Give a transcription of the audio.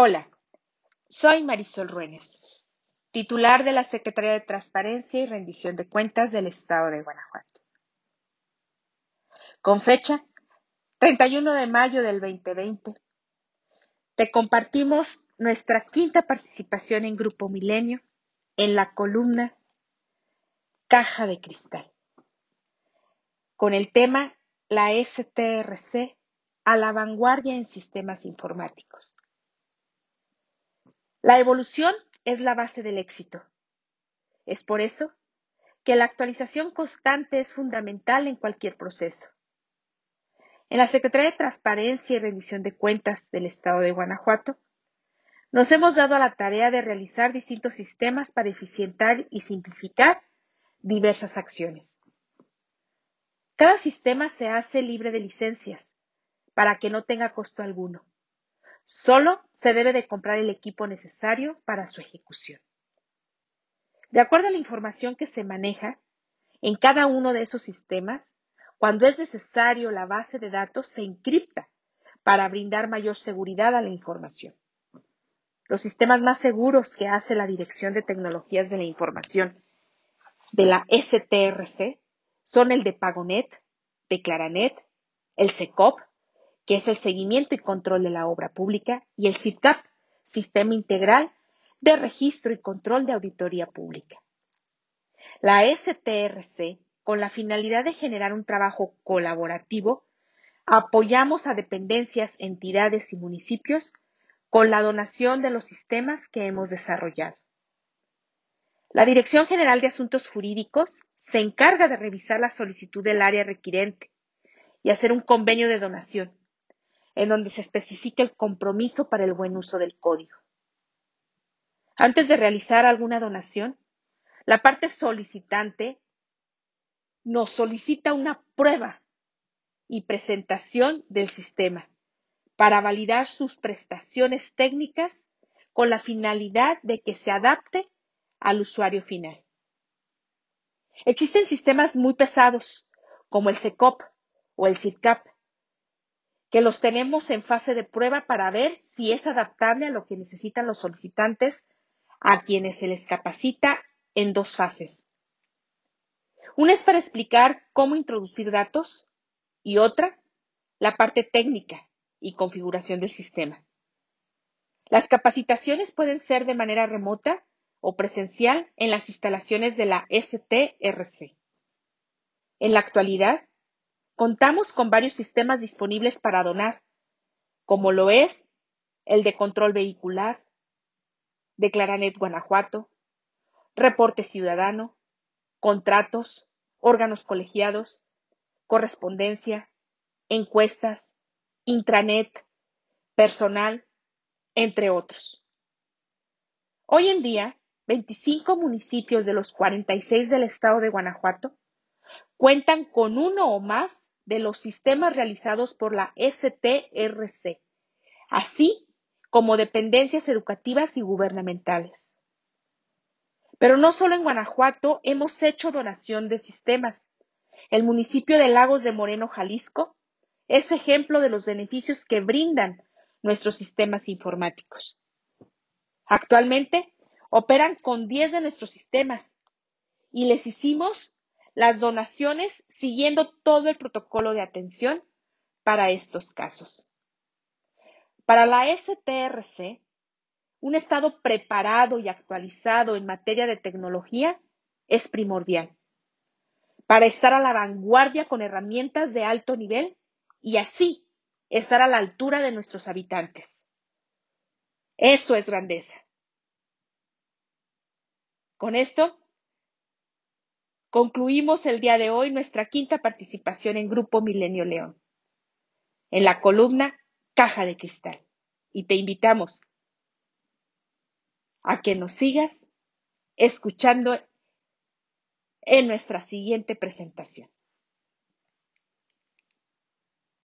Hola, soy Marisol Ruénes, titular de la Secretaría de Transparencia y Rendición de Cuentas del Estado de Guanajuato. Con fecha 31 de mayo del 2020, te compartimos nuestra quinta participación en Grupo Milenio en la columna Caja de Cristal, con el tema La STRC a la vanguardia en sistemas informáticos. La evolución es la base del éxito. Es por eso que la actualización constante es fundamental en cualquier proceso. En la Secretaría de Transparencia y Rendición de Cuentas del Estado de Guanajuato, nos hemos dado a la tarea de realizar distintos sistemas para eficientar y simplificar diversas acciones. Cada sistema se hace libre de licencias para que no tenga costo alguno. Solo se debe de comprar el equipo necesario para su ejecución. De acuerdo a la información que se maneja en cada uno de esos sistemas, cuando es necesario la base de datos se encripta para brindar mayor seguridad a la información. Los sistemas más seguros que hace la Dirección de Tecnologías de la Información de la STRC son el de Pagonet, de Claranet, el SECOP, que es el seguimiento y control de la obra pública, y el CITCAP, Sistema Integral de Registro y Control de Auditoría Pública. La STRC, con la finalidad de generar un trabajo colaborativo, apoyamos a dependencias, entidades y municipios con la donación de los sistemas que hemos desarrollado. La Dirección General de Asuntos Jurídicos se encarga de revisar la solicitud del área requirente y hacer un convenio de donación, en donde se especifica el compromiso para el buen uso del código. Antes de realizar alguna donación, la parte solicitante nos solicita una prueba y presentación del sistema para validar sus prestaciones técnicas con la finalidad de que se adapte al usuario final. Existen sistemas muy pesados, como el SECOP o el CIRCAP, que los tenemos en fase de prueba para ver si es adaptable a lo que necesitan los solicitantes a quienes se les capacita en dos fases. Una es para explicar cómo introducir datos y otra, la parte técnica, y configuración del sistema. Las capacitaciones pueden ser de manera remota o presencial en las instalaciones de la STRC. En la actualidad, contamos con varios sistemas disponibles para donar, como lo es el de control vehicular, Declaranet Guanajuato, Reporte Ciudadano, contratos, órganos colegiados, correspondencia, encuestas, intranet, personal, entre otros. Hoy en día, 25 municipios de los 46 del estado de Guanajuato cuentan con uno o más de los sistemas realizados por la STRC, así como dependencias educativas y gubernamentales. Pero no solo en Guanajuato hemos hecho donación de sistemas. El municipio de Lagos de Moreno, Jalisco, es ejemplo de los beneficios que brindan nuestros sistemas informáticos. Actualmente operan con 10 de nuestros sistemas y les hicimos las donaciones siguiendo todo el protocolo de atención para estos casos. Para la STRC, un estado preparado y actualizado en materia de tecnología es primordial para estar a la vanguardia con herramientas de alto nivel y así estar a la altura de nuestros habitantes. Eso es grandeza. Con esto, concluimos el día de hoy nuestra quinta participación en Grupo Milenio León, en la columna Caja de Cristal. Y te invitamos a que nos sigas escuchando en nuestra siguiente presentación.